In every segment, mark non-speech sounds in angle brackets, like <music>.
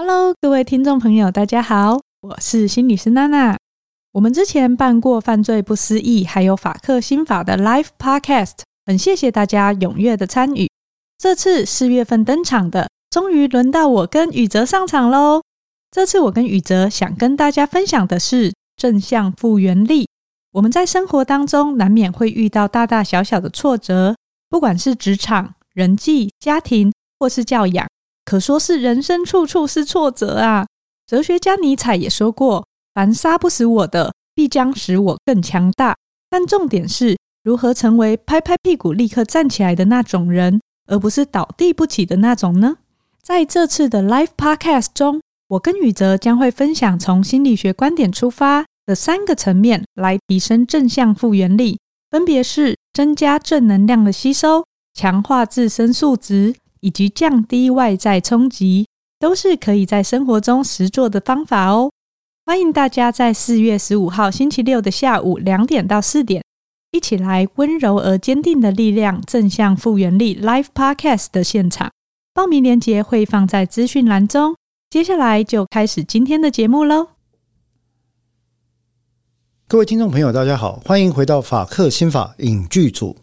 Hello，各位听众朋友，大家好，我是心理师娜娜。我们之前办过犯罪不思议，还有法客心法的 Live Podcast，很谢谢大家踊跃的参与。这次四月份登场的，终于轮到我跟宇哲上场喽。这次我跟宇哲想跟大家分享的是正向复原力。我们在生活当中难免会遇到大大小小的挫折，不管是职场、人际、家庭，或是教养。可说是人生处处是挫折啊！哲学家尼采也说过：“凡杀不死我的，必将使我更强大。”但重点是如何成为拍拍屁股立刻站起来的那种人，而不是倒地不起的那种呢？在这次的 Live Podcast 中，我跟宇哲将会分享从心理学观点出发的三个层面来提升正向复原力，分别是增加正能量的吸收、强化自身素质。以及降低外在冲击，都是可以在生活中实做的方法哦。欢迎大家在四月十五号星期六的下午两点到四点，一起来温柔而坚定的力量正向复原力 Live Podcast 的现场。报名链接会放在资讯栏中。接下来就开始今天的节目喽。各位听众朋友，大家好，欢迎回到法克心法影剧组。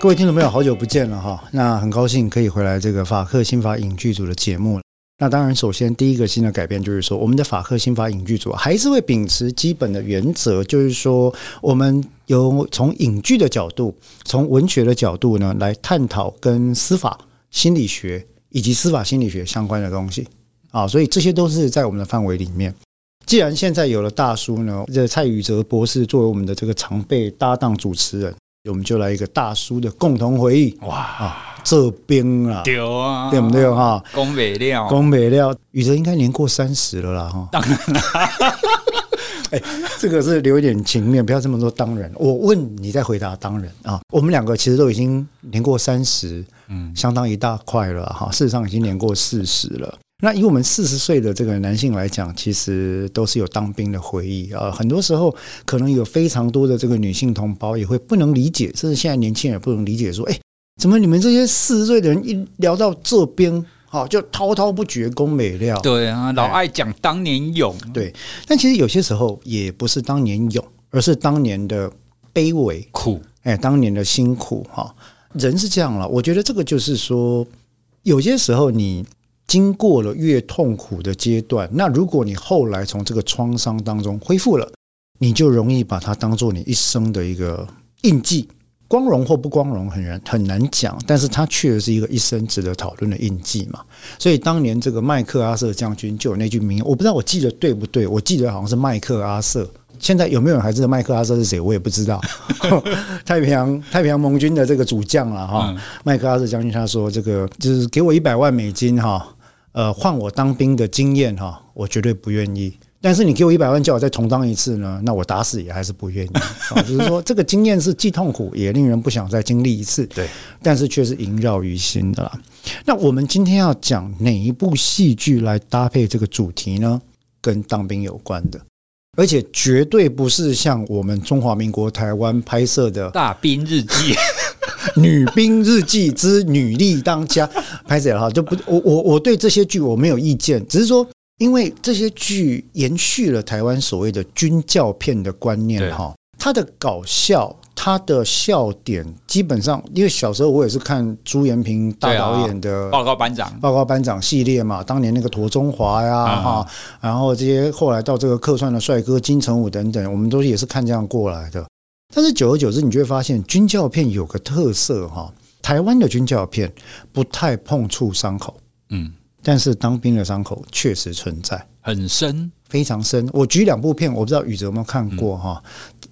各位听众朋友，好久不见了哈！那很高兴可以回来这个法客新法影剧组的节目。那当然，首先第一个新的改变就是说，我们的法客新法影剧组还是会秉持基本的原则，就是说，我们有从影剧的角度，从文学的角度呢，来探讨跟司法心理学以及司法心理学相关的东西啊。所以这些都是在我们的范围里面。既然现在有了大叔呢，这蔡宇哲博士作为我们的这个常备搭档主持人。我们就来一个大叔的共同回忆哇啊，这边啊，对啊，对不对哈？讲未了，讲未了，宇哲应该年过三十了啦哈。当然了，<laughs> 哎，这个是留一点情面，不要这么说。当然，我问你再回答。当然啊，我们两个其实都已经年过三十，嗯，相当一大块了哈。事实上，已经年过四十了。那以我们四十岁的这个男性来讲，其实都是有当兵的回忆啊。很多时候，可能有非常多的这个女性同胞也会不能理解，甚至现在年轻人也不能理解，说：“哎，怎么你们这些四十岁的人一聊到这边，好就滔滔不绝，讲美料？”对啊，老爱讲当年勇。对，但其实有些时候也不是当年勇，而是当年的卑微苦。哎，当年的辛苦哈。人是这样了，我觉得这个就是说，有些时候你。经过了越痛苦的阶段，那如果你后来从这个创伤当中恢复了，你就容易把它当做你一生的一个印记，光荣或不光荣很难很难讲，但是它确实是一个一生值得讨论的印记嘛。所以当年这个麦克阿瑟将军就有那句名言，我不知道我记得对不对，我记得好像是麦克阿瑟。现在有没有人还知道麦克阿瑟是谁？我也不知道。<laughs> 太平洋太平洋盟军的这个主将了哈，麦克阿瑟将军他说：“这个就是给我一百万美金哈。”呃，换我当兵的经验哈，我绝对不愿意。但是你给我一百万，叫我再重当一次呢？那我打死也还是不愿意。啊，<laughs> 就是说，这个经验是既痛苦也令人不想再经历一次。对，但是却是萦绕于心的啦。那我们今天要讲哪一部戏剧来搭配这个主题呢？跟当兵有关的，而且绝对不是像我们中华民国台湾拍摄的《大兵日记》。<laughs> <laughs> 女兵日记之女力当家，拍谢了？哈，就不我我我对这些剧我没有意见，只是说因为这些剧延续了台湾所谓的军教片的观念哈，它的搞笑，它的笑点基本上，因为小时候我也是看朱延平大导演的《报告班长》报告班长系列嘛，当年那个陀中华呀哈，然后这些后来到这个客串的帅哥金城武等等，我们都也是看这样过来的。但是久而久之，你就会发现军教片有个特色哈，台湾的军教片不太碰触伤口，嗯，但是当兵的伤口确实存在，很深，非常深。我举两部片，我不知道宇哲有没有看过哈，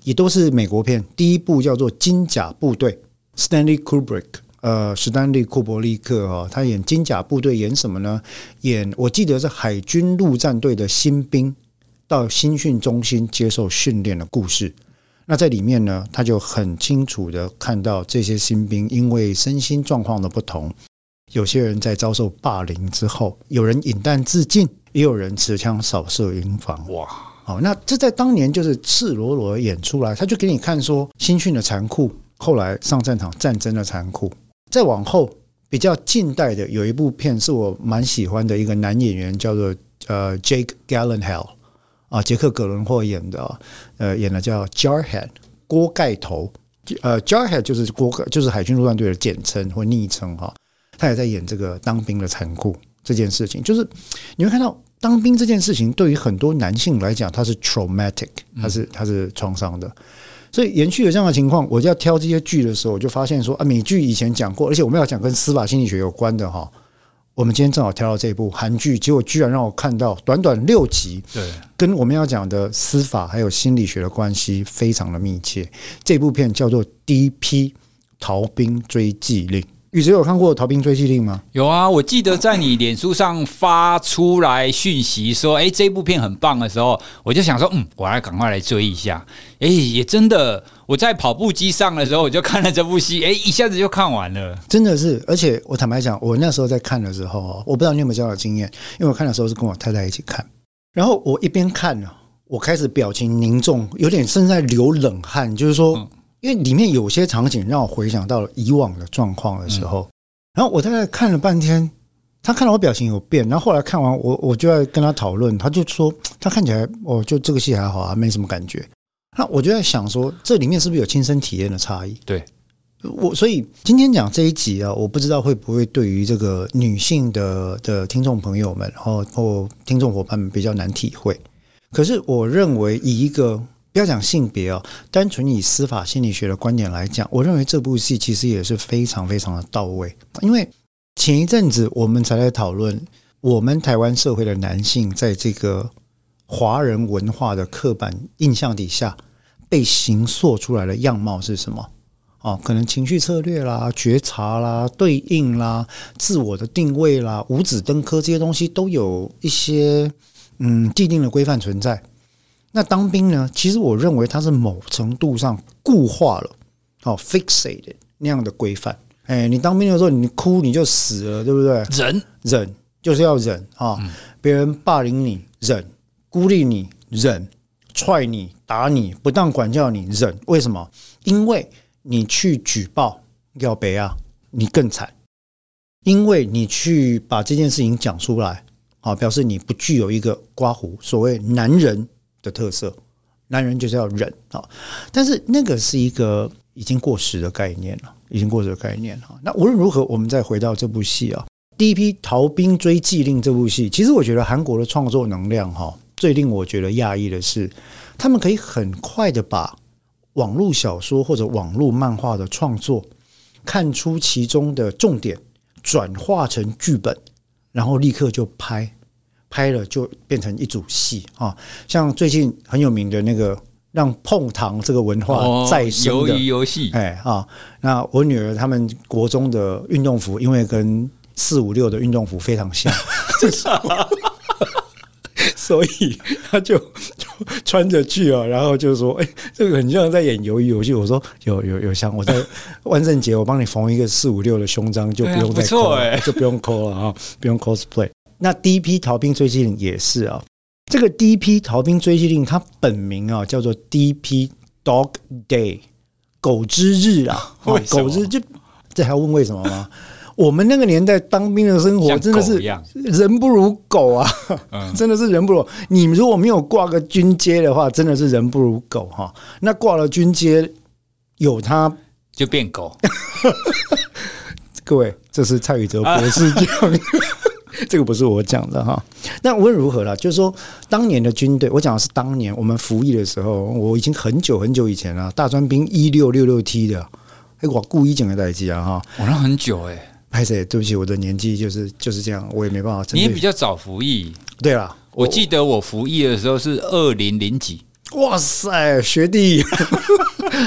也都是美国片。第一部叫做《金甲部队》，Stanley Kubrick，呃，史丹利库伯利克哈，他演金甲部队演什么呢？演我记得是海军陆战队的新兵到新训中心接受训练的故事。那在里面呢，他就很清楚的看到这些新兵因为身心状况的不同，有些人在遭受霸凌之后，有人饮弹自尽，也有人持枪扫射营房。哇好，那这在当年就是赤裸裸的演出来，他就给你看说新训的残酷，后来上战场战争的残酷。再往后比较近代的有一部片是我蛮喜欢的一个男演员叫做呃 Jake Gyllenhaal 啊，杰克·葛伦霍演的，呃，演的叫 Jarhead 锅盖头，呃，Jarhead 就是锅盖，就是海军陆战队的简称或昵称哈。他也在演这个当兵的残酷这件事情，就是你会看到当兵这件事情对于很多男性来讲，它是 traumatic，它是他是创伤的。所以延续了这样的情况，我就要挑这些剧的时候，我就发现说啊，美剧以前讲过，而且我们要讲跟司法心理学有关的哈。我们今天正好挑到这部韩剧，结果居然让我看到短短六集，对，跟我们要讲的司法还有心理学的关系非常的密切。这部片叫做《D.P. 逃兵追缉令》。宇哲有看过《逃兵追缉令》吗？有啊，我记得在你脸书上发出来讯息说：“哎，这部片很棒”的时候，我就想说：“嗯，我来赶快来追一下。”哎，也真的，我在跑步机上的时候，我就看了这部戏，哎，一下子就看完了。真的是，而且我坦白讲，我那时候在看的时候，我不知道你有没有这样的经验，因为我看的时候是跟我太太一起看，然后我一边看呢，我开始表情凝重，有点正在流冷汗，就是说。嗯因为里面有些场景让我回想到了以往的状况的时候，然后我大概看了半天，他看到我表情有变，然后后来看完我我就在跟他讨论，他就说他看起来哦，就这个戏还好啊，没什么感觉。那我就在想说，这里面是不是有亲身体验的差异？对，我所以今天讲这一集啊，我不知道会不会对于这个女性的的听众朋友们，然后或听众伙伴们比较难体会。可是我认为以一个不要讲性别哦，单纯以司法心理学的观点来讲，我认为这部戏其实也是非常非常的到位。因为前一阵子我们才在讨论，我们台湾社会的男性在这个华人文化的刻板印象底下被形塑出来的样貌是什么？哦，可能情绪策略啦、觉察啦、对应啦、自我的定位啦、五子登科这些东西都有一些嗯既定的规范存在。那当兵呢？其实我认为它是某程度上固化了，哦，fixated 那样的规范。哎，你当兵的时候，你哭你就死了，对不对？忍忍就是要忍啊！哦，别人霸凌你忍，孤立你忍，踹你打你不当管教你忍。为什么？因为你去举报要北啊，你更惨。因为你去把这件事情讲出来，好，表示你不具有一个刮胡所谓男人。的特色，男人就是要忍啊！但是那个是一个已经过时的概念了，已经过时的概念了。那无论如何，我们再回到这部戏啊，《第一批逃兵追缉令》这部戏，其实我觉得韩国的创作能量哈，最令我觉得讶异的是，他们可以很快的把网络小说或者网络漫画的创作看出其中的重点，转化成剧本，然后立刻就拍。拍了就变成一组戏啊，像最近很有名的那个让碰糖这个文化再生的鱿鱼游戏，哎啊，那我女儿他们国中的运动服，因为跟四五六的运动服非常像，<laughs> <laughs> 所以他就就穿着去啊，然后就说：“哎，这个很像在演鱿鱼游戏。”我说：“有有有像我在 <laughs> 万圣节，我帮你缝一个四五六的胸章，就不用再抠了，就不用抠了啊，不用 cosplay。”那第一批逃兵追缉令也是啊，这个 D.P. 逃兵追缉令，它本名啊叫做 D.P. Dog Day，狗之日啊，<laughs> 狗之就这还要问为什么吗？<laughs> 我们那个年代当兵的生活真的是人不如狗啊，<laughs> 真的是人不如。你如果没有挂个军阶的话，真的是人不如狗哈。那挂了军阶，有它就变狗。各位，这是蔡宇哲博士讲的。<laughs> 这个不是我讲的哈，那无论如何啦，就是说当年的军队，我讲的是当年我们服役的时候，我已经很久很久以前了，大专兵一六六六 T 的，哎，我故意讲个代志啊哈，我那很久哎，拍谁，对不起，我的年纪就是就是这样，我也没办法。你也比较早服役，对啦，我记得我服役的时候是二零零几，哇塞，学弟。<laughs>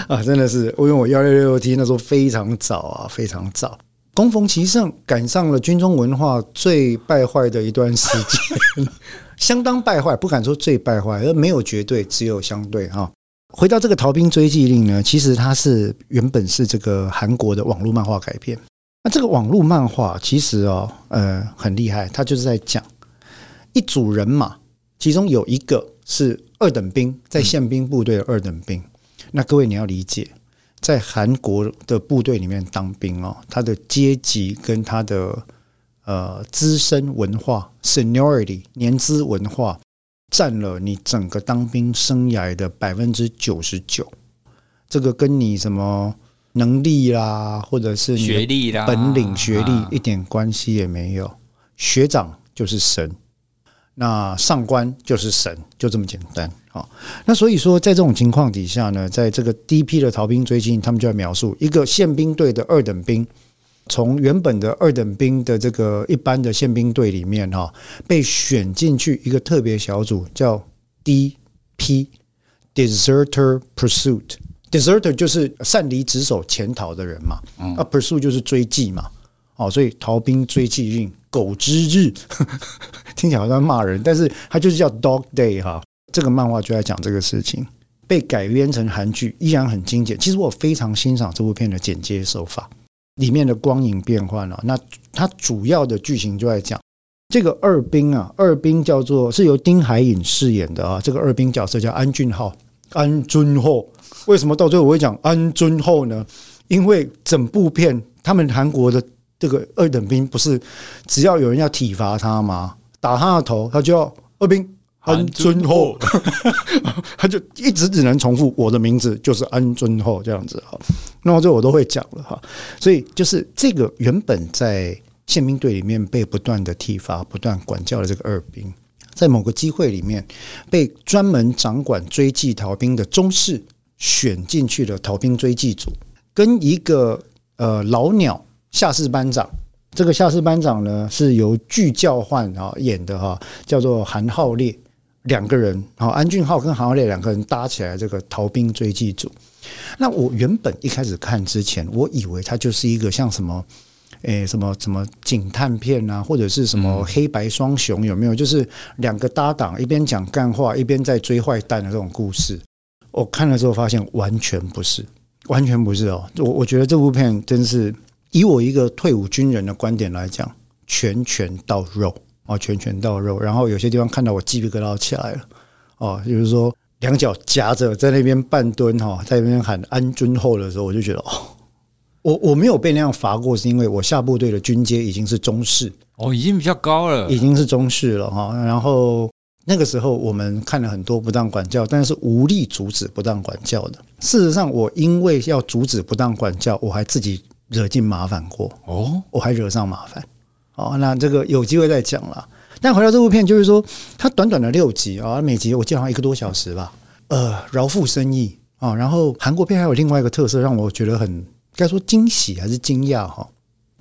啊，真的是，因为我幺六六六 T 那时候非常早啊，非常早。恭逢其盛，赶上了军中文化最败坏的一段时间，<laughs> 相当败坏，不敢说最败坏，而没有绝对，只有相对哈。回到这个逃兵追缉令呢，其实它是原本是这个韩国的网络漫画改编。那这个网络漫画其实哦，呃，很厉害，它就是在讲一组人马，其中有一个是二等兵，在宪兵部队的二等兵。那各位你要理解，在韩国的部队里面当兵哦，他的阶级跟他的呃资深文化 （seniority） 年资文化占了你整个当兵生涯的百分之九十九。这个跟你什么能力啦，或者是学历啦、本领、学历一点关系也没有。学长就是神，那上官就是神，就这么简单。好，那所以说，在这种情况底下呢，在这个第一批的逃兵追击，他们就要描述一个宪兵队的二等兵，从原本的二等兵的这个一般的宪兵队里面哈，被选进去一个特别小组，叫 D.P.Deserter Pursuit。Deserter 就是擅离职守潜逃的人嘛，啊，Pursuit 就是追缉嘛，哦，所以逃兵追缉运，狗之日，<laughs> 听起来好像骂人，但是它就是叫 Dog Day 哈。这个漫画就在讲这个事情，被改编成韩剧，依然很经典。其实我非常欣赏这部片的剪接手法，里面的光影变换了。那它主要的剧情就在讲这个二兵啊，二兵叫做是由丁海寅饰演的啊，这个二兵角色叫安俊浩，安尊厚。为什么到最后我会讲安尊厚呢？因为整部片他们韩国的这个二等兵不是只要有人要体罚他吗？打他的头，他就要二兵安尊后，<laughs> 他就一直只能重复我的名字就是安尊后这样子哈。那么这我都会讲了哈。所以就是这个原本在宪兵队里面被不断的体罚、不断管教的这个二兵，在某个机会里面被专门掌管追缉逃兵的中士。选进去的逃兵追缉组，跟一个呃老鸟下士班长，这个下士班长呢是由具教焕啊演的哈，叫做韩浩烈，两个人好，安俊浩跟韩浩烈两个人搭起来这个逃兵追击组。那我原本一开始看之前，我以为它就是一个像什么，诶什么什么警探片啊，或者是什么黑白双雄有没有？就是两个搭档一边讲干话，一边在追坏蛋的这种故事。我看了之后发现完全不是，完全不是哦。我我觉得这部片真是以我一个退伍军人的观点来讲，拳拳到肉哦，拳拳到肉。然后有些地方看到我鸡皮疙瘩起来了哦，就是说两脚夹着在那边半蹲哈，在那边喊安尊后的时候，我就觉得哦，我我没有被那样罚过，是因为我下部队的军阶已经是中士哦，已经比较高了，已经是中士了哈，然后。那个时候，我们看了很多不当管教，但是无力阻止不当管教的。事实上，我因为要阻止不当管教，我还自己惹进麻烦过哦，我还惹上麻烦。哦，那这个有机会再讲了。但回到这部片，就是说，它短短的六集啊，每集我记得好像一个多小时吧。呃，饶富深意啊。然后韩国片还有另外一个特色，让我觉得很该说惊喜还是惊讶哈。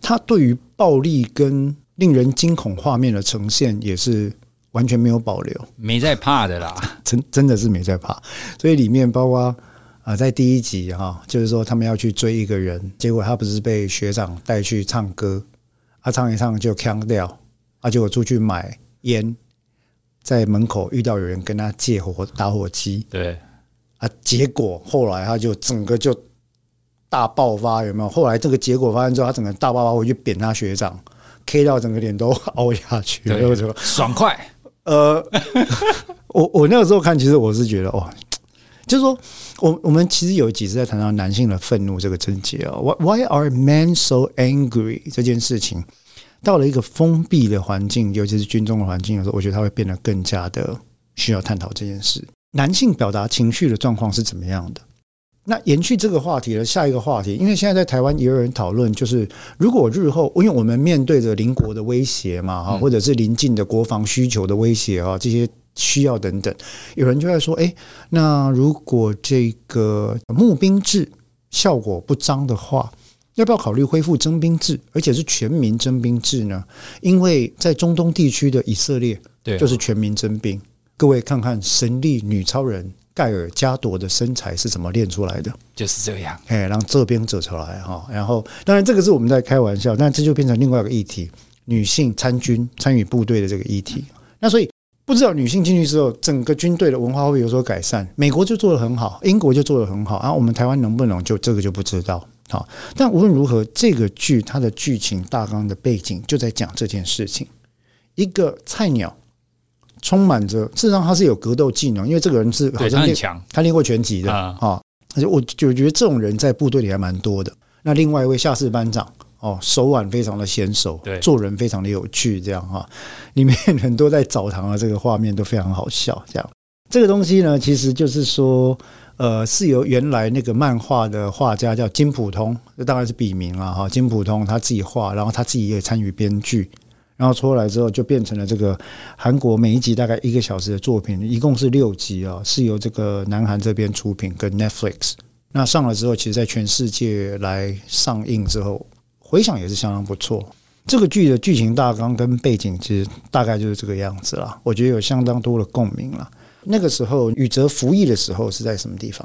它对于暴力跟令人惊恐画面的呈现也是。完全没有保留，没在怕的啦，<laughs> 真真的是没在怕。所以里面包括啊，在第一集哈，就是说他们要去追一个人，结果他不是被学长带去唱歌，啊，唱一唱就呛掉，啊，结果出去买烟，在门口遇到有人跟他借火打火机，对，啊，结果后来他就整个就大爆发，有没有？后来这个结果发生之后，他整个大爆发回去扁他学长，K 到整个脸都凹下去了，对，爽快。呃，<laughs> 我我那个时候看，其实我是觉得，哦，就是说，我我们其实有几次在谈到男性的愤怒这个症结啊，Why are men so angry 这件事情，到了一个封闭的环境，尤其是军中的环境的时候，我觉得他会变得更加的需要探讨这件事。男性表达情绪的状况是怎么样的？那延续这个话题的下一个话题，因为现在在台湾也有人讨论，就是如果日后，因为我们面对着邻国的威胁嘛，哈，或者是邻近的国防需求的威胁啊，这些需要等等，有人就在说，诶，那如果这个募兵制效果不彰的话，要不要考虑恢复征兵制，而且是全民征兵制呢？因为在中东地区的以色列，对，就是全民征兵。各位看看神力女超人。盖尔加朵的身材是怎么练出来的？就是这样，哎，让这边走出来哈。然后，当然这个是我们在开玩笑，但这就变成另外一个议题：女性参军、参与部队的这个议题。那所以，不知道女性进去之后，整个军队的文化会有所改善？美国就做得很好，英国就做得很好，然后我们台湾能不能就这个就不知道。好，但无论如何，这个剧它的剧情大纲的背景就在讲这件事情：一个菜鸟充满着，事实上他是有格斗技能，因为这个人是好像很强，他练过拳击的啊。而且我就觉得这种人在部队里还蛮多的。那另外一位下士班长哦，手腕非常的娴熟，对，做人非常的有趣，这样哈。<laughs> 里面很多在澡堂的这个画面都非常好笑，这样。这个东西呢，其实就是说，呃，是由原来那个漫画的画家叫金普通，这当然是笔名了哈。金普通他自己画，然后他自己也参与编剧。然后出来之后，就变成了这个韩国每一集大概一个小时的作品，一共是六集啊，是由这个南韩这边出品，跟 Netflix。那上了之后，其实在全世界来上映之后，回想也是相当不错。这个剧的剧情大纲跟背景，其实大概就是这个样子啦。我觉得有相当多的共鸣了。那个时候宇哲服役的时候是在什么地方？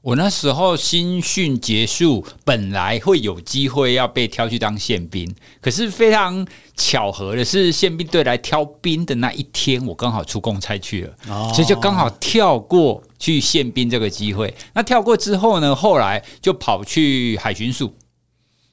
我那时候新训结束，本来会有机会要被挑去当宪兵，可是非常巧合的是，宪兵队来挑兵的那一天，我刚好出公差去了，哦、所以就刚好跳过去宪兵这个机会。那跳过之后呢，后来就跑去海巡署。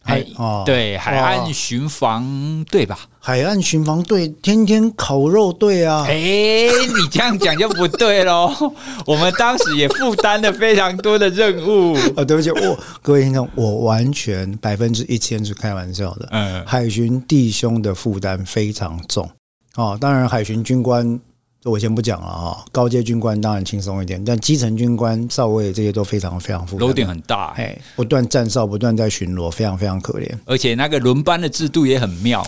海哦，对，海岸巡防队吧，海岸巡防队天天烤肉队啊！哎，你这样讲就不对喽。<laughs> 我们当时也负担了非常多的任务啊。<laughs> 对不起，我各位听众，我完全百分之一千是开玩笑的。嗯，海巡弟兄的负担非常重哦。当然，海巡军官。这我先不讲了啊，高阶军官当然轻松一点，但基层军官、少尉这些都非常非常复杂，楼顶很大，哎，不断站哨，不断在巡逻，非常非常可怜。而且那个轮班的制度也很妙，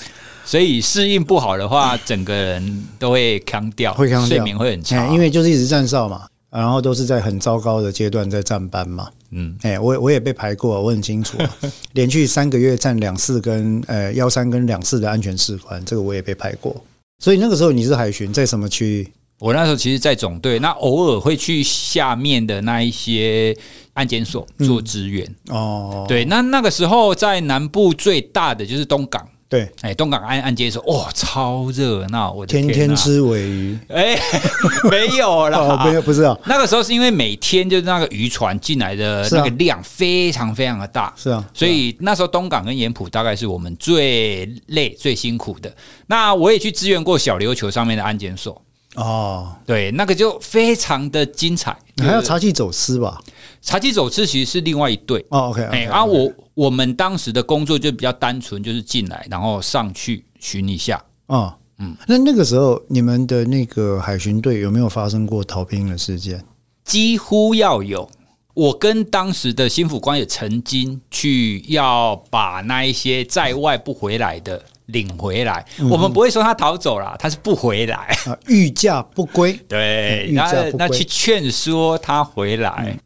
所以适应不好的话，整个人都会扛掉，会扛掉，睡眠会很差，因为就是一直站哨嘛，然后都是在很糟糕的阶段在站班嘛。嗯，哎，我我也被排过，我很清楚，<laughs> 连续三个月站两次跟呃幺三跟两次的安全士官，这个我也被排过。所以那个时候你是海巡，在什么区域？我那时候其实，在总队，那偶尔会去下面的那一些安检所做支援。嗯、哦，对，那那个时候在南部最大的就是东港。对，哎，东港安安检所，哇，超热闹！我的天，天天吃尾鱼，哎，<laughs> 没有啦，哦、没有，不是啊。那个时候是因为每天就是那个渔船进来的那个量非常非常的大，是啊，所以那时候东港跟盐埔大概是我们最累、最辛苦的。那我也去支援过小琉球上面的安检所。哦，对，那个就非常的精彩。你还要查缉走私吧？查缉走私其实是另外一队。哦，OK，哎，然后我我们当时的工作就比较单纯，就是进来然后上去巡一下。啊，嗯，那那个时候你们的那个海巡队有没有发生过逃兵的事件？几乎要有。我跟当时的新辅官也曾经去要把那一些在外不回来的。领回来，我们不会说他逃走了，他是不回来啊，逾假不归。对，逾假不归，那去劝说他回来。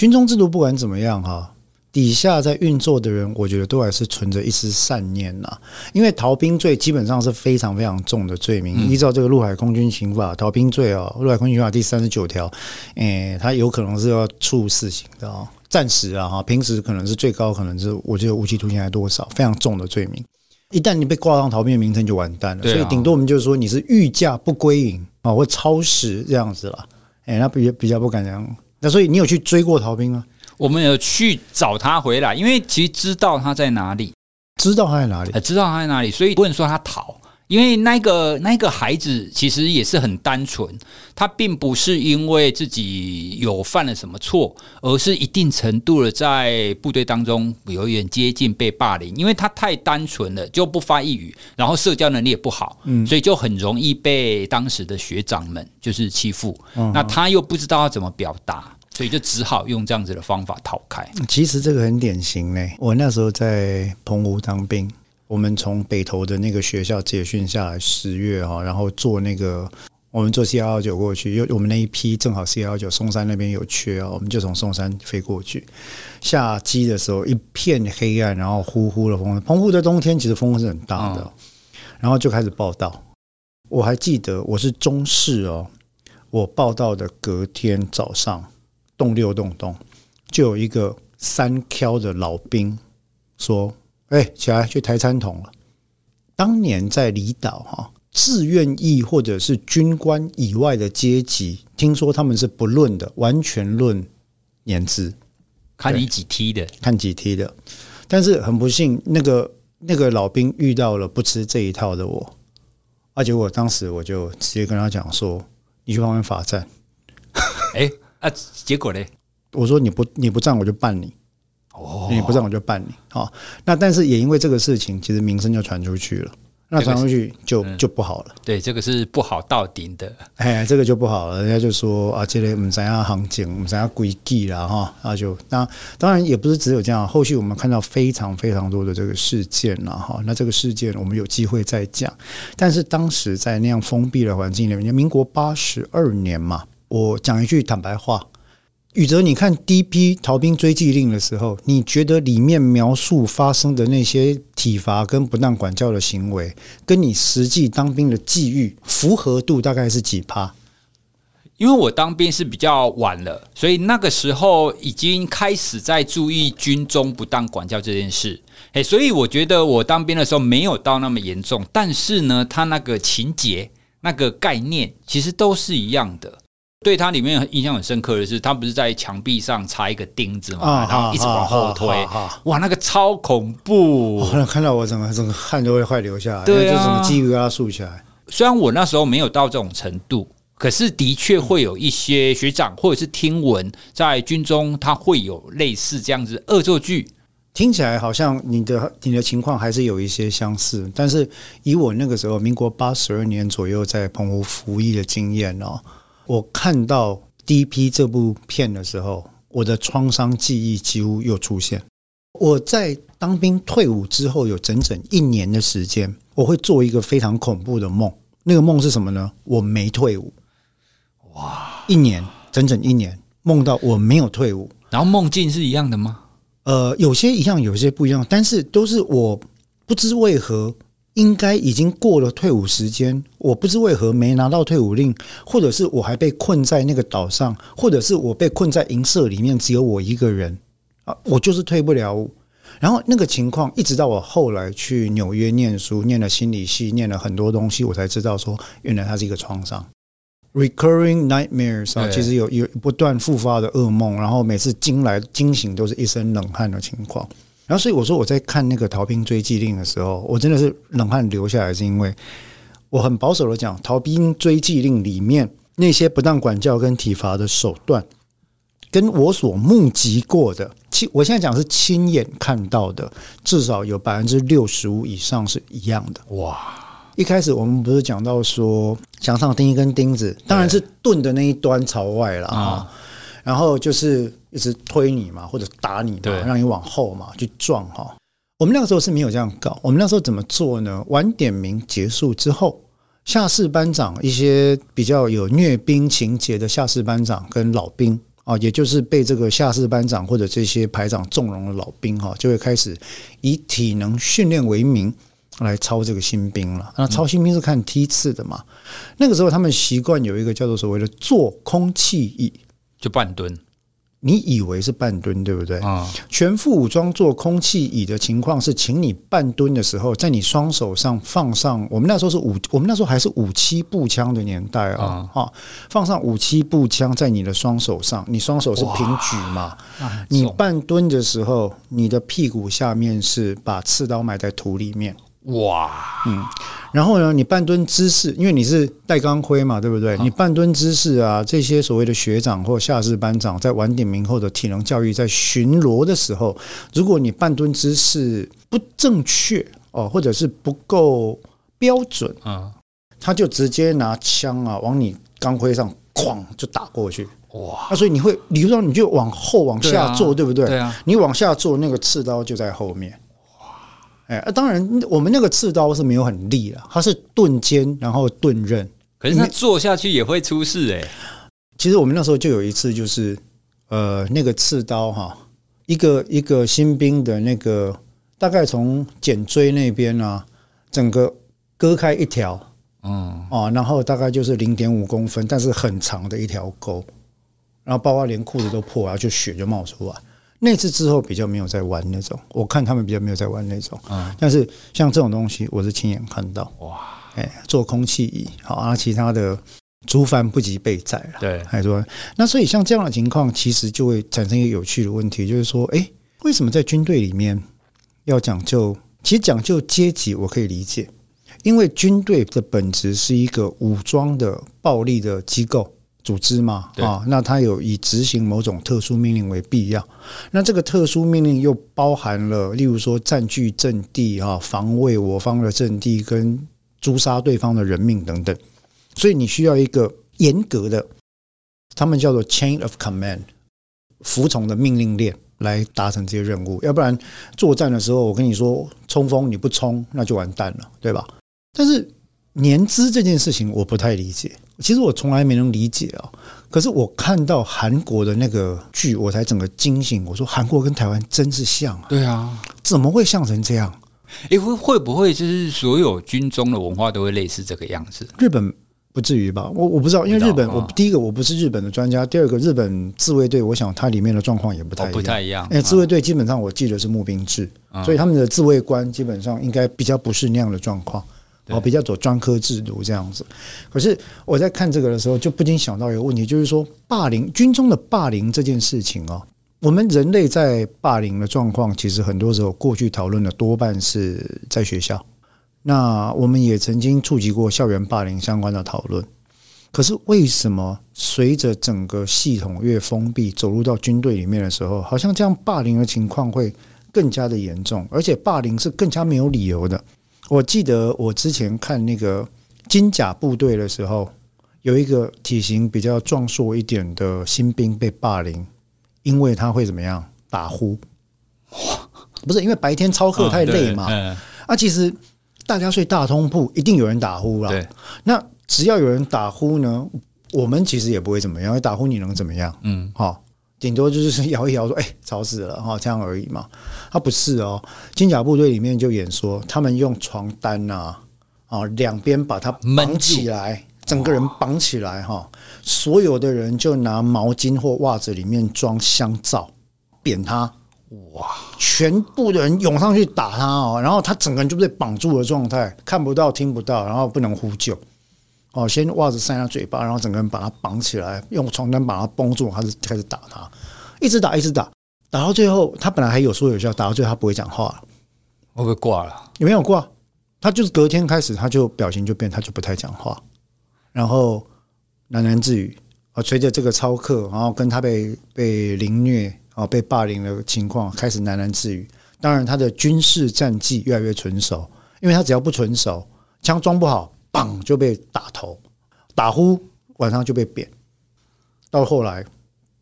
军中制度不管怎么样哈，底下在运作的人，我觉得都还是存着一丝善念呐。因为逃兵罪基本上是非常非常重的罪名，依照这个陆海空军刑法，逃兵罪啊，陆海空军刑法第三十九条，诶，他有可能是要处死刑的啊，暂时啊哈，平时可能是最高可能是我觉得无期徒刑还多少，非常重的罪名。一旦你被挂上逃兵的名称，就完蛋了。所以顶多我们就是说你是御驾不归营啊，或超时这样子了。哎，那比较比较不敢这样。那所以你有去追过逃兵吗？我们有去找他回来，因为其实知道他在哪里，知道他在哪里，知道他在哪里，所以不能说他逃。因为那个那个孩子其实也是很单纯，他并不是因为自己有犯了什么错，而是一定程度的在部队当中有一点接近被霸凌，因为他太单纯了，就不发一语，然后社交能力也不好，嗯，所以就很容易被当时的学长们就是欺负。那他又不知道要怎么表达，所以就只好用这样子的方法逃开。其实这个很典型嘞，我那时候在澎湖当兵。我们从北投的那个学校结训下来，十月哈，然后坐那个我们坐 C 幺幺九过去，因为我们那一批正好 C 幺幺九松山那边有缺啊，我们就从松山飞过去。下机的时候一片黑暗，然后呼呼的风。澎湖的冬天其实风是很大的，然后就开始报道。我还记得我是中士哦，我报道的隔天早上，动六动动，就有一个三 Q 的老兵说。哎，起来去抬餐桶了。当年在离岛哈，志愿役或者是军官以外的阶级，听说他们是不论的，完全论年资，看你几梯的，看几梯的。但是很不幸，那个那个老兵遇到了不吃这一套的我。而且我当时我就直接跟他讲说：“你去旁边罚站。<laughs> ”哎啊，结果呢？我说你不你不站我就办你。哦，你不站我就办你。好，那但是也因为这个事情，其实名声就传出去了。那传出去就就不好了。对，这个是不好到顶的。哎，这个就不好了。人家就说啊，这里我们怎样行情，我们怎样规矩了哈。那就那当然也不是只有这样。后续我们看到非常非常多的这个事件了哈。那这个事件我们有机会再讲。但是当时在那样封闭的环境里面，民国八十二年嘛，我讲一句坦白话。宇哲，你看第一批逃兵追缉令的时候，你觉得里面描述发生的那些体罚跟不当管教的行为，跟你实际当兵的际遇符合度大概是几趴？因为我当兵是比较晚了，所以那个时候已经开始在注意军中不当管教这件事。诶，所以我觉得我当兵的时候没有到那么严重，但是呢，他那个情节、那个概念其实都是一样的。对他里面印象很深刻的是，他不是在墙壁上插一个钉子嘛，然后一直往后推，哇，那个超恐怖！看到我整个整个汗都会快流下来，对啊，就整个鸡皮疙瘩竖起来。虽然我那时候没有到这种程度，可是的确会有一些学长或者是听闻，在军中他会有类似这样子恶作剧，听起来好像你的你的情况还是有一些相似。但是以我那个时候，民国八十二年左右在澎湖服役的经验哦。我看到 D.P. 这部片的时候，我的创伤记忆几乎又出现。我在当兵退伍之后，有整整一年的时间，我会做一个非常恐怖的梦。那个梦是什么呢？我没退伍。哇！一年，整整一年，梦到我没有退伍。然后梦境是一样的吗？呃，有些一样，有些不一样，但是都是我不知为何。应该已经过了退伍时间，我不知为何没拿到退伍令，或者是我还被困在那个岛上，或者是我被困在营舍里面，只有我一个人啊，我就是退不了伍。然后那个情况，一直到我后来去纽约念书，念了心理系，念了很多东西，我才知道说，原来它是一个创伤，recurring nightmares 啊，其实有有不断复发的噩梦，然后每次惊来惊醒都是一身冷汗的情况。然后，所以我说我在看那个《逃兵追缉令》的时候，我真的是冷汗流下来，是因为我很保守的讲，《逃兵追缉令》里面那些不当管教跟体罚的手段，跟我所目击过的，亲，我现在讲是亲眼看到的，至少有百分之六十五以上是一样的。哇！一开始我们不是讲到说墙上钉一根钉子，当然是盾的那一端朝外了啊。然后就是一直推你嘛，或者打你嘛，对，让你往后嘛去撞哈。我们那个时候是没有这样搞。我们那时候怎么做呢？晚点名结束之后，下士班长一些比较有虐兵情节的下士班长跟老兵啊，也就是被这个下士班长或者这些排长纵容的老兵哈，就会开始以体能训练为名来操这个新兵了。那操新兵是看梯次的嘛？那个时候他们习惯有一个叫做所谓的做空气椅。就半蹲，你以为是半蹲对不对？啊，全副武装做空气椅的情况是，请你半蹲的时候，在你双手上放上，我们那时候是五，我们那时候还是五七步枪的年代啊，啊，放上五七步枪在你的双手上，你双手是平举嘛？你半蹲的时候，你的屁股下面是把刺刀埋在土里面。哇，嗯，然后呢，你半蹲姿势，因为你是带钢盔嘛，对不对？你半蹲姿势啊，这些所谓的学长或下士班长在晚点名后的体能教育，在巡逻的时候，如果你半蹲姿势不正确哦，或者是不够标准啊，他就直接拿枪啊往你钢盔上哐就打过去。哇，那所以你会理论上你就往后往下坐，对不对？对啊，你往下坐，那个刺刀就在后面。哎，当然，我们那个刺刀是没有很利的，它是钝尖，然后钝刃。可是它做下去也会出事哎。其实我们那时候就有一次，就是呃，那个刺刀哈，一个一个新兵的那个，大概从颈椎那边啊，整个割开一条，嗯啊，然后大概就是零点五公分，但是很长的一条沟，然后包括连裤子都破，然后就血就冒出来。那次之后比较没有在玩那种，我看他们比较没有在玩那种。嗯，但是像这种东西，我是亲眼看到。哇，哎，做空气椅，好啊，其他的诸帆不及备载了。对，还说那所以像这样的情况，其实就会产生一个有趣的问题，就是说，哎，为什么在军队里面要讲究？其实讲究阶级我可以理解，因为军队的本质是一个武装的暴力的机构组织嘛，啊，那他有以执行某种特殊命令为必要。那这个特殊命令又包含了，例如说占据阵地啊，防卫我方的阵地，跟诛杀对方的人命等等。所以你需要一个严格的，他们叫做 chain of command，服从的命令链来达成这些任务。要不然作战的时候，我跟你说冲锋你不冲，那就完蛋了，对吧？但是年资这件事情我不太理解，其实我从来没能理解啊。可是我看到韩国的那个剧，我才整个惊醒。我说韩国跟台湾真是像啊！对啊，怎么会像成这样？诶，会会不会就是所有军中的文化都会类似这个样子？日本。不至于吧，我我不知道，因为日本，我第一个我不是日本的专家，第二个日本自卫队，我想它里面的状况也不太不太一样。哎，自卫队基本上我记得是募兵制，所以他们的自卫官基本上应该比较不是那样的状况，哦，比较走专科制度这样子。可是我在看这个的时候，就不禁想到一个问题，就是说霸凌军中的霸凌这件事情哦，我们人类在霸凌的状况，其实很多时候过去讨论的多半是在学校。那我们也曾经触及过校园霸凌相关的讨论，可是为什么随着整个系统越封闭，走入到军队里面的时候，好像这样霸凌的情况会更加的严重，而且霸凌是更加没有理由的。我记得我之前看那个金甲部队的时候，有一个体型比较壮硕一点的新兵被霸凌，因为他会怎么样打呼？不是因为白天操课太累嘛？啊，其实。大家睡大通铺，一定有人打呼啦。对，那只要有人打呼呢，我们其实也不会怎么样。打呼你能怎么样？嗯，好，顶多就是摇一摇，说：“ <laughs> 哎，吵死了！”哈，这样而已嘛。他不是哦，金甲部队里面就演说，他们用床单呐，啊，两边把它绑起来，整个人绑起来哈。所有的人就拿毛巾或袜子里面装香皂，扁他。哇！全部的人涌上去打他哦，然后他整个人就被绑住的状态，看不到、听不到，然后不能呼救。哦，先袜子塞他嘴巴，然后整个人把他绑起来，用床单把他绷住，他就开始打他，一直打，一直打，打到最后，他本来还有说有笑，打到最后他不会讲话了，会不会挂了？有没有挂？他就是隔天开始，他就表情就变，他就不太讲话，然后喃喃自语啊，随着这个操课，然后跟他被被凌虐。啊，被霸凌的情况开始喃喃自语。当然，他的军事战绩越来越纯熟，因为他只要不纯熟，枪装不好，砰就被打头，打呼，晚上就被扁。到后来，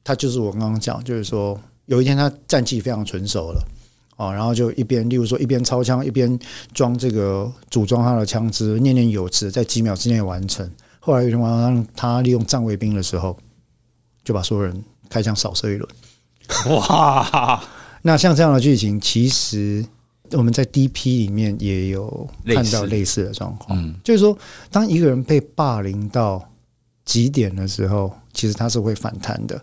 他就是我刚刚讲，就是说有一天他战绩非常纯熟了，啊，然后就一边，例如说一边操枪，一边装这个组装他的枪支，念念有词，在几秒之内完成。后来有一天晚上，他利用站卫兵的时候，就把所有人开枪扫射一轮。哇，<laughs> 那像这样的剧情，其实我们在 DP 里面也有看到类似的状况。嗯，就是说，当一个人被霸凌到极点的时候，其实他是会反弹的。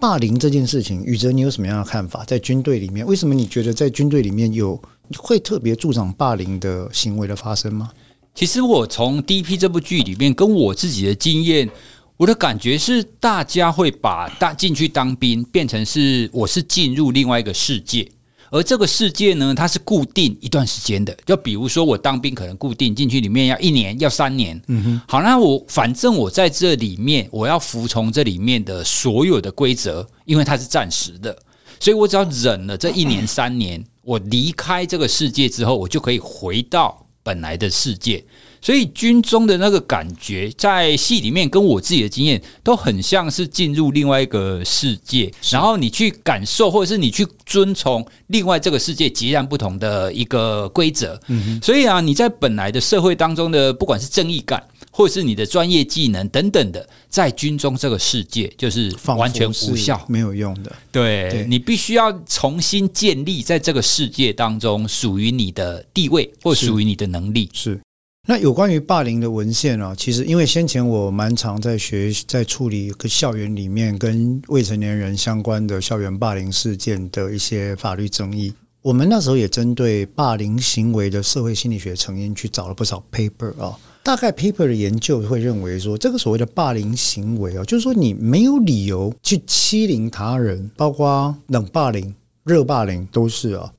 霸凌这件事情，宇哲，你有什么样的看法？在军队里面，为什么你觉得在军队里面有会特别助长霸凌的行为的发生吗？其实我从 DP 这部剧里面，跟我自己的经验。我的感觉是，大家会把大进去当兵变成是我是进入另外一个世界，而这个世界呢，它是固定一段时间的。就比如说我当兵，可能固定进去里面要一年，要三年。嗯哼，好，那我反正我在这里面，我要服从这里面的所有的规则，因为它是暂时的，所以我只要忍了这一年三年，我离开这个世界之后，我就可以回到本来的世界。所以军中的那个感觉，在戏里面跟我自己的经验都很像是进入另外一个世界，然后你去感受，或者是你去遵从另外这个世界截然不同的一个规则。嗯，所以啊，你在本来的社会当中的，不管是正义感，或者是你的专业技能等等的，在军中这个世界就是完全无效，没有用的。对，对你必须要重新建立在这个世界当中属于你的地位，或属于你的能力。是。那有关于霸凌的文献啊，其实因为先前我蛮常在学，在处理个校园里面跟未成年人相关的校园霸凌事件的一些法律争议，我们那时候也针对霸凌行为的社会心理学成因去找了不少 paper 啊。大概 paper 的研究会认为说，这个所谓的霸凌行为啊，就是说你没有理由去欺凌他人，包括冷霸凌、热霸凌都是啊。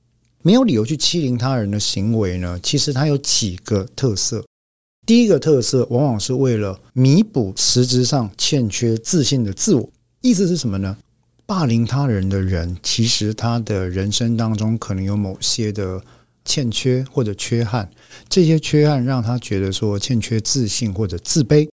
没有理由去欺凌他人的行为呢，其实它有几个特色。第一个特色往往是为了弥补实质上欠缺自信的自我。意思是什么呢？霸凌他人的人，其实他的人生当中可能有某些的欠缺或者缺憾，这些缺憾让他觉得说欠缺自信或者自卑。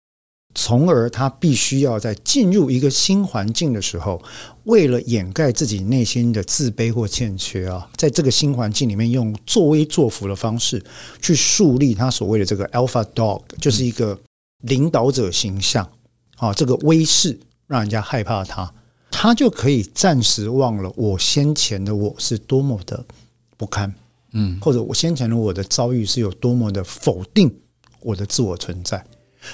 从而他必须要在进入一个新环境的时候，为了掩盖自己内心的自卑或欠缺啊，在这个新环境里面用作威作福的方式去树立他所谓的这个 alpha dog，就是一个领导者形象啊，这个威势让人家害怕他，他就可以暂时忘了我先前的我是多么的不堪，嗯，或者我先前的我的遭遇是有多么的否定我的自我存在。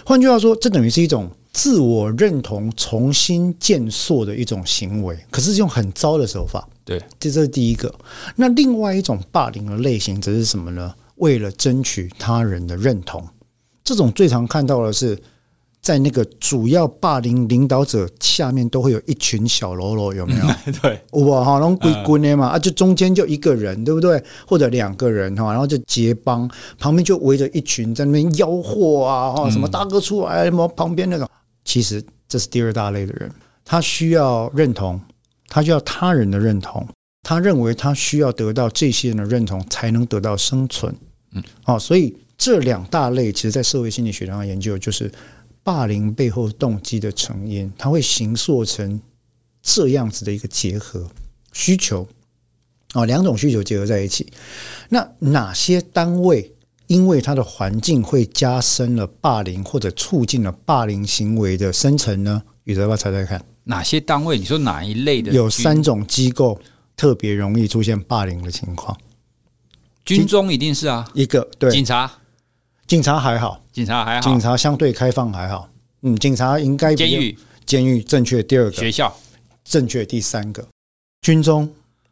换句话说，这等于是一种自我认同重新建塑的一种行为，可是用很糟的手法。对，这这是第一个。那另外一种霸凌的类型则是什么呢？为了争取他人的认同，这种最常看到的是。在那个主要霸凌领导者下面，都会有一群小喽啰，有没有？<laughs> 对，哇哈，那种鬼棍的嘛啊，就中间就一个人，对不对？或者两个人哈，然后就结帮，旁边就围着一群在那边吆喝啊，哈，什么大哥出来，什么旁边那种。其实这是第二大类的人，他需要认同，他需要他人的认同，他认为他需要得到这些人的认同，才能得到生存。嗯，哦，所以这两大类，其实在社会心理学上研究就是。霸凌背后动机的成因，它会形塑成这样子的一个结合需求啊，两种需求结合在一起。那哪些单位因为它的环境会加深了霸凌，或者促进了霸凌行为的生成呢？宇哲，要不要猜猜看？哪些单位？你说哪一类的？有三种机构特别容易出现霸凌的情况。军中一定是啊，一个对警察。警察还好，警察还好，警察相对开放还好。嗯，警察应该监狱，监狱正确。第二个学校正确。第三个军中、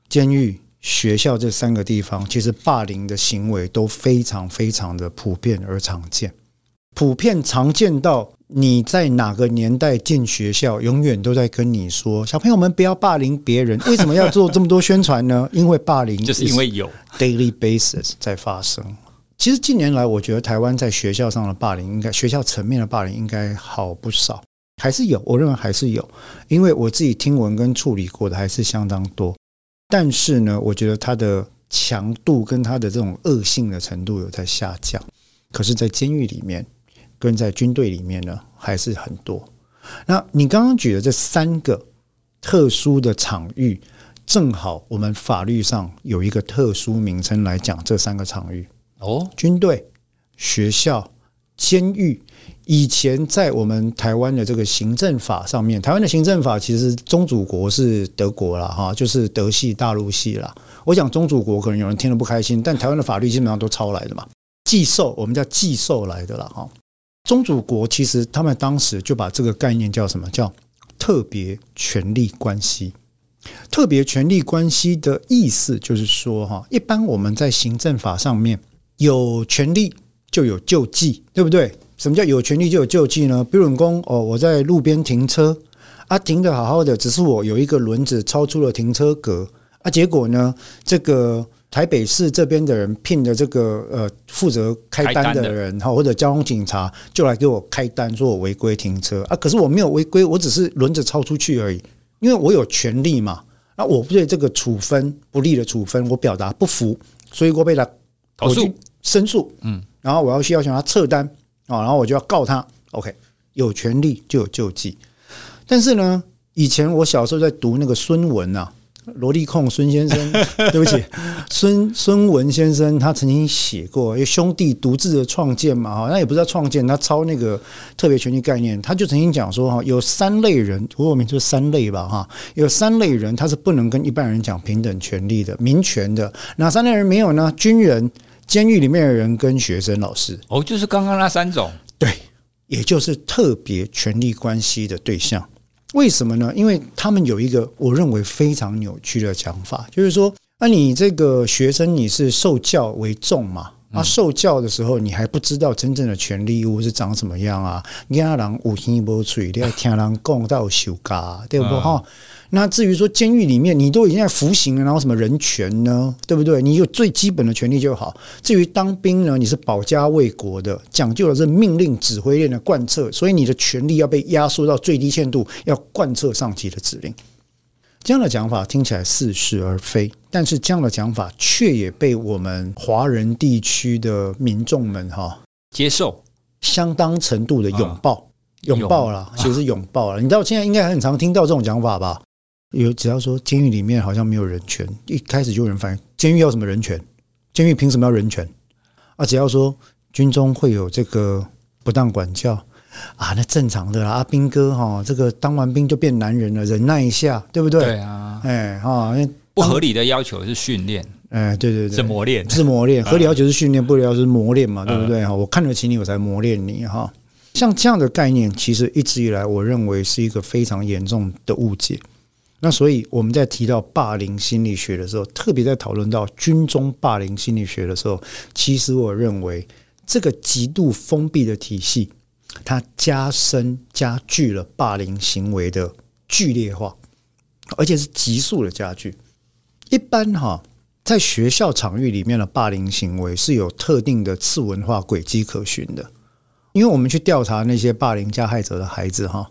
监狱、学校这三个地方，其实霸凌的行为都非常非常的普遍而常见，普遍常见到你在哪个年代进学校，永远都在跟你说：“小朋友们不要霸凌别人。<laughs> ”为什么要做这么多宣传呢？因为霸凌就是因为有 daily basis 在发生。其实近年来，我觉得台湾在学校上的霸凌，应该学校层面的霸凌应该好不少，还是有，我认为还是有，因为我自己听闻跟处理过的还是相当多。但是呢，我觉得它的强度跟它的这种恶性的程度有在下降。可是，在监狱里面跟在军队里面呢，还是很多。那你刚刚举的这三个特殊的场域，正好我们法律上有一个特殊名称来讲这三个场域。哦，军队、学校、监狱，以前在我们台湾的这个行政法上面，台湾的行政法其实宗主国是德国了哈，就是德系大陆系了。我讲宗主国，可能有人听得不开心，但台湾的法律基本上都抄来的嘛，寄售，我们叫寄售来的了哈。宗主国其实他们当时就把这个概念叫什么？叫特别权利关系。特别权利关系的意思就是说哈，一般我们在行政法上面。有权利就有救济，对不对？什么叫有权利就有救济呢？比如说，哦，我在路边停车啊，停得好好的，只是我有一个轮子超出了停车格啊，结果呢，这个台北市这边的人聘的这个呃负责开单的人哈，或者交通警察就来给我开单，说我违规停车啊，可是我没有违规，我只是轮子超出去而已，因为我有权利嘛。那我对这个处分不利的处分，我表达不服，所以我被他。投诉申诉，嗯，然后我要需要求他撤单。啊，然后我就要告他。OK，有权利就有救济，但是呢，以前我小时候在读那个孙文啊，萝莉控孙先生，<laughs> 对不起，孙孙文先生他曾经写过，因为兄弟独自的创建嘛，哈，那也不是他创建，他抄那个特别权利概念，他就曾经讲说，哈，有三类人，我名就是三类吧，哈，有三类人他是不能跟一般人讲平等权利的，民权的，哪三类人没有呢？军人。监狱里面的人跟学生、老师，哦，就是刚刚那三种，对，也就是特别权力关系的对象。为什么呢？因为他们有一个我认为非常扭曲的讲法，就是说，那你这个学生你是受教为重嘛，啊，受教的时候你还不知道真正的权利义务是长什么样啊？你让人无心无嘴，你要听人讲到休假，对不对？哈、嗯。那至于说监狱里面你都已经在服刑了，然后什么人权呢？对不对？你有最基本的权利就好。至于当兵呢，你是保家卫国的，讲究的是命令指挥链的贯彻，所以你的权利要被压缩到最低限度，要贯彻上级的指令。这样的讲法听起来似是而非，但是这样的讲法却也被我们华人地区的民众们哈接受，相当程度的拥抱，拥抱了，其实是拥抱了。你知道现在应该很常听到这种讲法吧？有只要说监狱里面好像没有人权，一开始就有人反映监狱要什么人权？监狱凭什么要人权？啊，只要说军中会有这个不当管教啊，那正常的啦。阿兵哥哈，这个当完兵就变男人了，忍耐一下，对不对？对啊，哎哈，不合理的要求是训练，哎，对对对，是磨练，是磨练。合理要求是训练，不合理要求是磨练嘛，对不对？哈，我看得起你，我才磨练你哈。像这样的概念，其实一直以来，我认为是一个非常严重的误解。那所以我们在提到霸凌心理学的时候，特别在讨论到军中霸凌心理学的时候，其实我认为这个极度封闭的体系，它加深加剧了霸凌行为的剧烈化，而且是急速的加剧。一般哈，在学校场域里面的霸凌行为是有特定的次文化轨迹可循的，因为我们去调查那些霸凌加害者的孩子哈。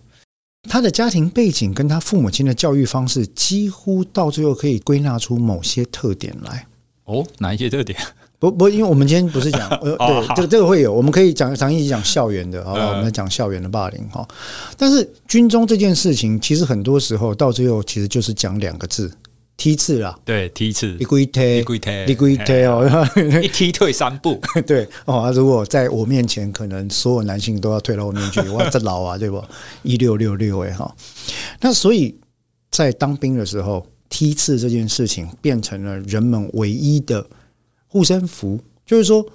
他的家庭背景跟他父母亲的教育方式，几乎到最后可以归纳出某些特点来。哦，哪一些特点？不不，因为我们今天不是讲，<laughs> 呃，对，这个这个会有，我们可以讲讲一讲校园的，好不好？我们来讲校园的霸凌哈。但是军中这件事情，其实很多时候到最后，其实就是讲两个字。梯次啦，对，梯次，你跪退，你跪退，你跪退哦，<laughs> 一踢退三步，<laughs> 对哦。如果在我面前，可能所有男性都要退到我面去，哇，这老啊，对不？一六六六哎哈。那所以在当兵的时候，梯次这件事情变成了人们唯一的护身符，就是说，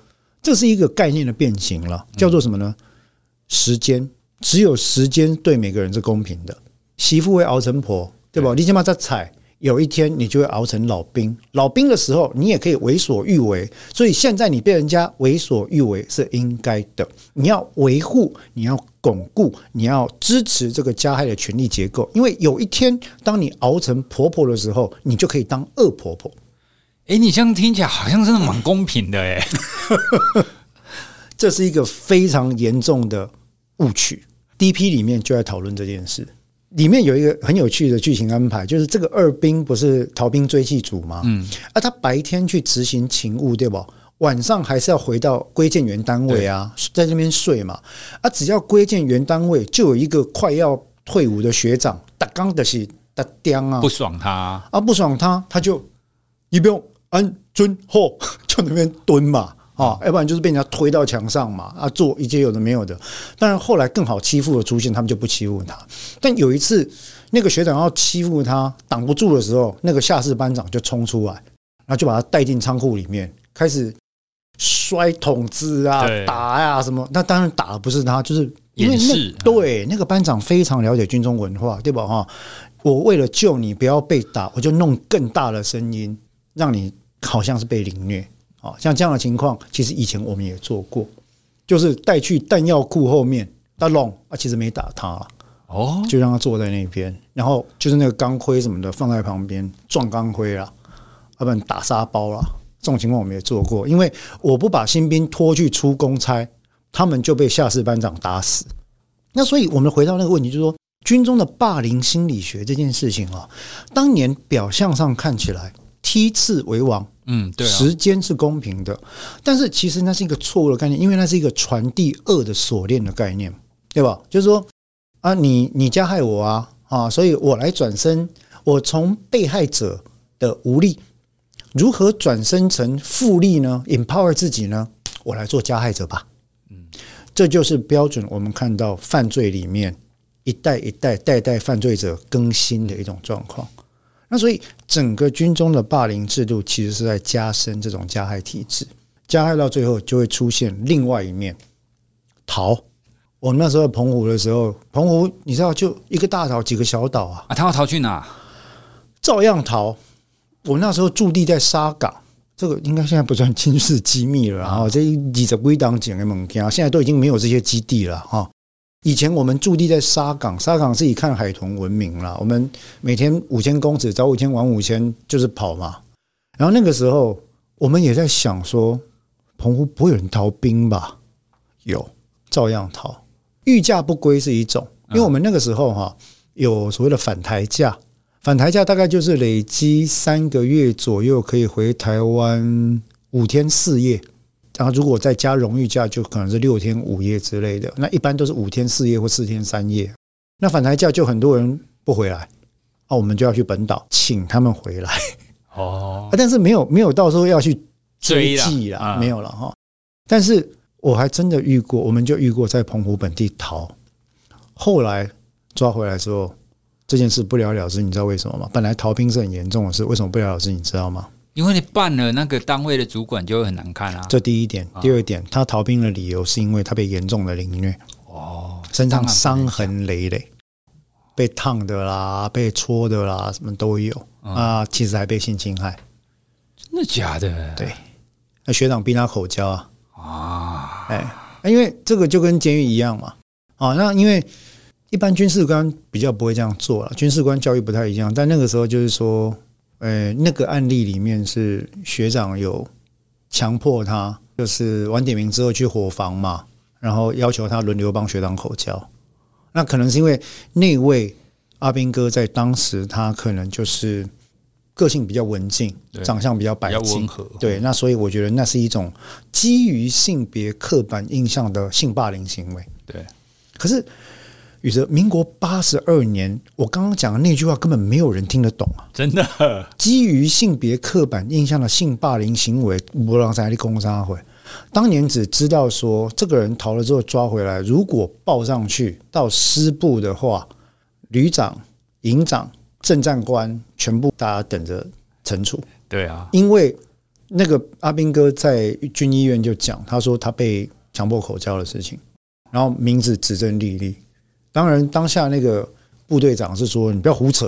这是一个概念的变形了，叫做什么呢？时间，只有时间对每个人是公平的。媳妇会熬成婆，对吧？你起码在踩。有一天你就会熬成老兵，老兵的时候你也可以为所欲为，所以现在你被人家为所欲为是应该的。你要维护，你要巩固，你要支持这个加害的权力结构，因为有一天当你熬成婆婆的时候，你就可以当恶婆婆。诶，你这样听起来好像真的蛮公平的诶，<laughs> 这是一个非常严重的误区。DP 里面就在讨论这件事。里面有一个很有趣的剧情安排，就是这个二兵不是逃兵追击组吗？嗯，啊，他白天去执行勤务，对吧？晚上还是要回到归建原单位啊，在那边睡嘛。啊，只要归建原单位，就有一个快要退伍的学长，打刚的是打钉啊，不爽他啊，不爽他，他就一兵安尊后，<laughs> 就那边蹲嘛。啊，要不然就是被人家推到墙上嘛，啊，做一些有的没有的。当然后来更好欺负的出现，他们就不欺负他。但有一次，那个学长要欺负他，挡不住的时候，那个下士班长就冲出来，然后就把他带进仓库里面，开始摔桶子啊、打呀、啊、什么。那当然打的不是他，就是因为那对那个班长非常了解军中文化，对吧？哈，我为了救你不要被打，我就弄更大的声音，让你好像是被凌虐。啊，像这样的情况，其实以前我们也做过，就是带去弹药库后面打龙啊，其实没打他哦，就让他坐在那边，然后就是那个钢盔什么的放在旁边撞钢盔啦，要不然打沙包啦，这种情况我们也做过。因为我不把新兵拖去出公差，他们就被下士班长打死。那所以我们回到那个问题，就是说军中的霸凌心理学这件事情啊，当年表象上看起来梯次为王。嗯，对，时间是公平的，但是其实那是一个错误的概念，因为那是一个传递恶的锁链的概念，对吧？就是说啊，你你加害我啊啊，所以我来转身，我从被害者的无力如何转身成复利呢？empower 自己呢？我来做加害者吧。嗯，这就是标准。我们看到犯罪里面一代一代代代犯罪者更新的一种状况。那所以，整个军中的霸凌制度其实是在加深这种加害体制，加害到最后就会出现另外一面逃。我们那时候澎湖的时候，澎湖你知道就一个大岛几个小岛啊，啊，他要逃去哪？照样逃。我那时候驻地在沙港，这个应该现在不算军事机密了啊。这几十归档井的门厅现在都已经没有这些基地了哈。以前我们驻地在沙港，沙港是以看海豚闻名啦。我们每天五千公尺，早五千晚五千，就是跑嘛。然后那个时候，我们也在想说，澎湖不会有人逃兵吧？有，照样逃。御驾不归是一种，因为我们那个时候哈有所谓的返台假。返台假大概就是累积三个月左右，可以回台湾五天四夜。然后如果再加荣誉假，就可能是六天五夜之类的。那一般都是五天四夜或四天三夜。那返台假就很多人不回来，啊，我们就要去本岛请他们回来。<laughs> 哦，但是没有没有到时候要去追记啦，没有了哈。但是我还真的遇过，我们就遇过在澎湖本地逃，后来抓回来之后。这件事不了了之，你知道为什么吗？本来逃兵是很严重的事，为什么不了了之？你知道吗？因为你办了那个单位的主管就会很难看啊。这第一点，第二点，他逃兵的理由是因为他被严重的凌虐，哦，身上伤痕累累，被烫的啦，被戳的啦，什么都有啊。其实还被性侵害，真的假的？对，那学长逼他口交啊啊！哎，因为这个就跟监狱一样嘛。啊，那因为。一般军事官比较不会这样做了，军事官教育不太一样。但那个时候就是说，呃，那个案例里面是学长有强迫他，就是晚点名之后去伙房嘛，然后要求他轮流帮学长口交。那可能是因为那位阿斌哥在当时他可能就是个性比较文静，长相比较白净，对，那所以我觉得那是一种基于性别刻板印象的性霸凌行为。对，可是。宇哲，民国八十二年，我刚刚讲的那句话根本没有人听得懂啊！真的，基于性别刻板印象的性霸凌行为，不让在立功商会。当年只知道说，这个人逃了之后抓回来，如果报上去到师部的话，旅长、营长、政战官全部大家等着惩处。对啊，因为那个阿兵哥在军医院就讲，他说他被强迫口交的事情，然后名字指证历历。当然，当下那个部队长是说：“你不要胡扯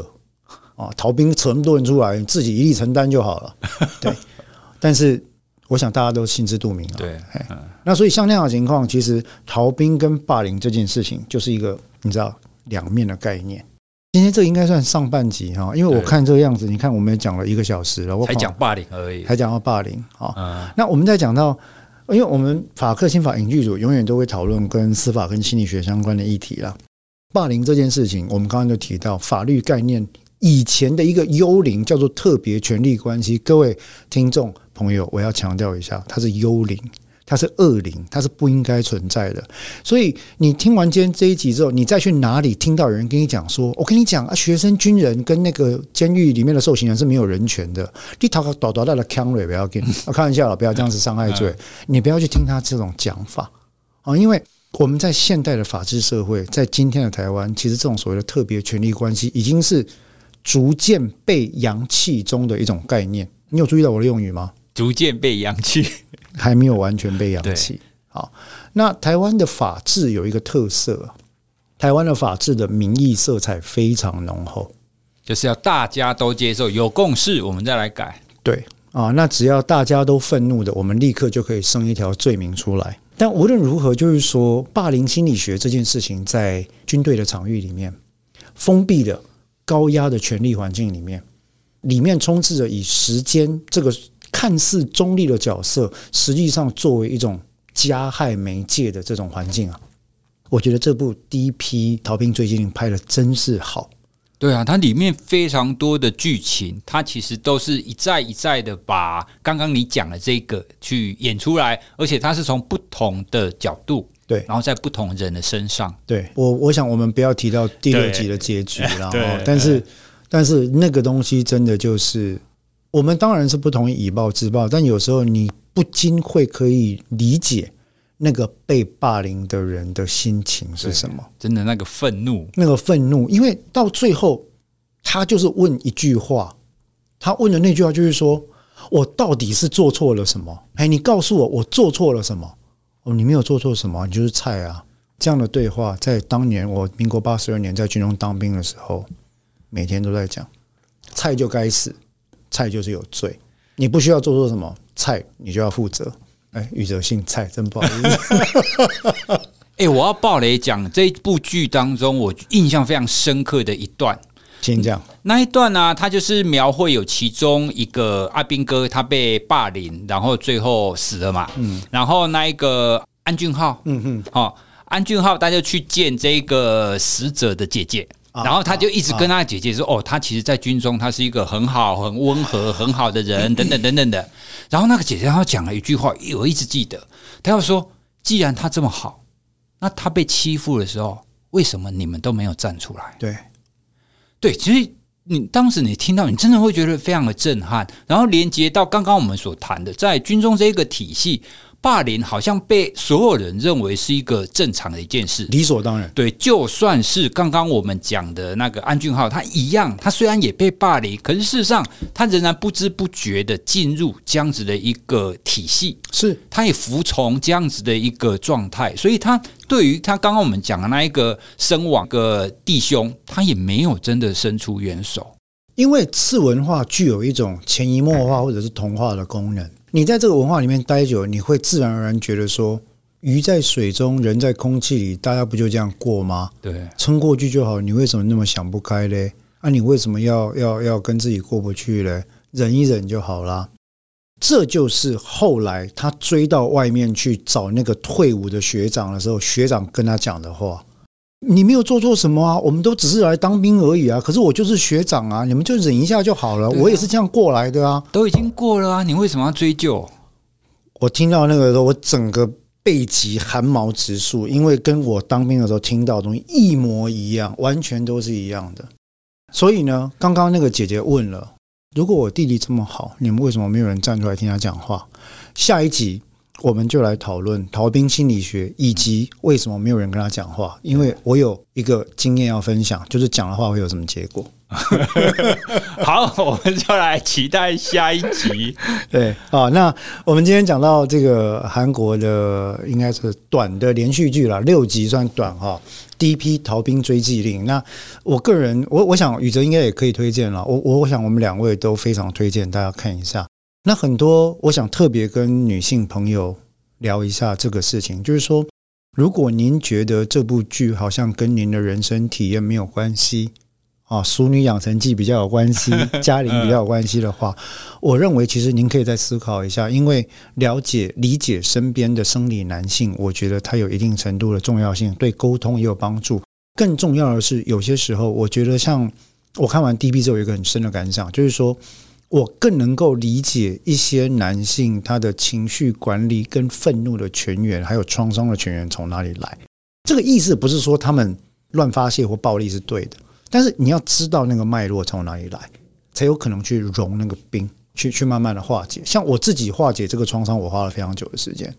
啊！逃兵扯那么多人出来，你自己一力承担就好了。<laughs> ”对。但是，我想大家都心知肚明了。对。那所以像那样的情况，其实逃兵跟霸凌这件事情，就是一个你知道两面的概念。今天这应该算上半集哈，因为我看这个样子，你看我们也讲了一个小时了，我才讲霸凌而已，才讲到霸凌啊。那我们再讲到。因为我们法客新法影剧组永远都会讨论跟司法跟心理学相关的议题啦。霸凌这件事情，我们刚刚就提到法律概念以前的一个幽灵叫做特别权利关系。各位听众朋友，我要强调一下，它是幽灵。它是恶灵，它是不应该存在的。所以你听完今天这一集之后，你再去哪里听到有人跟你讲说：“我跟你讲啊，学生、军人跟那个监狱里面的受刑人是没有人权的。”你讨个倒倒大的腔瑞不要紧，开玩笑了，不要这样子伤害罪。你不要去听他这种讲法啊，因为我们在现代的法治社会，在今天的台湾，其实这种所谓的特别权利关系，已经是逐渐被扬弃中的一种概念。你有注意到我的用语吗？逐渐被扬弃。还没有完全被扬弃。好，那台湾的法治有一个特色，台湾的法治的民意色彩非常浓厚，就是要大家都接受，有共识，我们再来改。对啊，那只要大家都愤怒的，我们立刻就可以生一条罪名出来。但无论如何，就是说，霸凌心理学这件事情，在军队的场域里面，封闭的、高压的权力环境里面，里面充斥着以时间这个。看似中立的角色，实际上作为一种加害媒介的这种环境啊，我觉得这部第一批逃兵追击令拍的真是好。对啊，它里面非常多的剧情，它其实都是一再一再的把刚刚你讲的这个去演出来，而且它是从不同的角度，对，然后在不同人的身上。对我，我想我们不要提到第六集的结局了，但是但是那个东西真的就是。我们当然是不同意以暴制暴，但有时候你不禁会可以理解那个被霸凌的人的心情是什么？真的那个愤怒，那个愤怒，因为到最后他就是问一句话，他问的那句话就是说：“我到底是做错了什么？”哎，你告诉我，我做错了什么？哦，你没有做错什么，你就是菜啊！这样的对话，在当年我民国八十二年在军中当兵的时候，每天都在讲，菜就该死。菜就是有罪，你不需要做错什么，菜你就要负责。哎，宇哲姓蔡，真不好意思。<laughs> 哎，我要爆雷讲这一部剧当中，我印象非常深刻的一段。请讲那一段呢、啊？他就是描绘有其中一个阿兵哥，他被霸凌，然后最后死了嘛。嗯，然后那一个安俊浩，嗯哼，哦，安俊浩他就去见这个死者的姐姐，啊、然后他就一直跟他姐姐说：“啊、哦，他其实，在军中他是一个很好、很温和、很好的人，<laughs> 等等等等的。”然后那个姐姐她讲了一句话，我一直记得，她要说：“既然她这么好，那她被欺负的时候，为什么你们都没有站出来？”对。对，其实你当时你听到，你真的会觉得非常的震撼，然后连接到刚刚我们所谈的，在军中这一个体系。霸凌好像被所有人认为是一个正常的一件事，理所当然。对，就算是刚刚我们讲的那个安俊浩，他一样，他虽然也被霸凌，可是事实上他仍然不知不觉的进入这样子的一个体系，是，他也服从这样子的一个状态，所以他对于他刚刚我们讲的那一个身亡的弟兄，他也没有真的伸出援手，因为次文化具有一种潜移默化或者是同化的功能。你在这个文化里面待久了，你会自然而然觉得说，鱼在水中，人在空气里，大家不就这样过吗？对，撑过去就好。你为什么那么想不开嘞？啊，你为什么要要要跟自己过不去嘞？忍一忍就好啦。这就是后来他追到外面去找那个退伍的学长的时候，学长跟他讲的话。你没有做错什么啊，我们都只是来当兵而已啊。可是我就是学长啊，你们就忍一下就好了。我也是这样过来的啊，都已经过了啊，你为什么要追究？我听到那个时候，我整个背脊汗毛直竖，因为跟我当兵的时候听到的东西一模一样，完全都是一样的。所以呢，刚刚那个姐姐问了，如果我弟弟这么好，你们为什么没有人站出来听他讲话？下一集。我们就来讨论逃兵心理学，以及为什么没有人跟他讲话。因为我有一个经验要分享，就是讲的话会有什么结果。<laughs> 好，我们就来期待下一集。<laughs> 对，好，那我们今天讲到这个韩国的，应该是短的连续剧了，六集算短哈。第一批逃兵追缉令，那我个人，我我想宇哲应该也可以推荐了。我我我想我们两位都非常推荐大家看一下。那很多，我想特别跟女性朋友聊一下这个事情，就是说，如果您觉得这部剧好像跟您的人生体验没有关系啊，《熟女养成记》比较有关系，<laughs> 嘉玲比较有关系的话，我认为其实您可以再思考一下，因为了解、理解身边的生理男性，我觉得它有一定程度的重要性，对沟通也有帮助。更重要的是，有些时候，我觉得像我看完 DB 之后，有一个很深的感想，就是说。我更能够理解一些男性他的情绪管理跟愤怒的泉源，还有创伤的泉源从哪里来。这个意思不是说他们乱发泄或暴力是对的，但是你要知道那个脉络从哪里来，才有可能去融那个冰，去去慢慢的化解。像我自己化解这个创伤，我花了非常久的时间。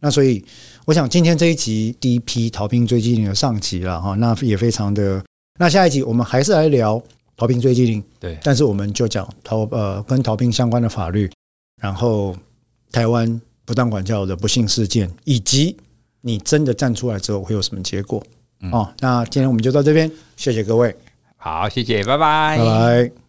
那所以，我想今天这一集第一批逃兵追击令的上集了哈，那也非常的。那下一集我们还是来聊。逃兵追缉令，对，但是我们就讲逃呃跟逃兵相关的法律，然后台湾不当管教的不幸事件，以及你真的站出来之后会有什么结果？哦，那今天我们就到这边，谢谢各位，好，谢谢，拜拜，拜拜。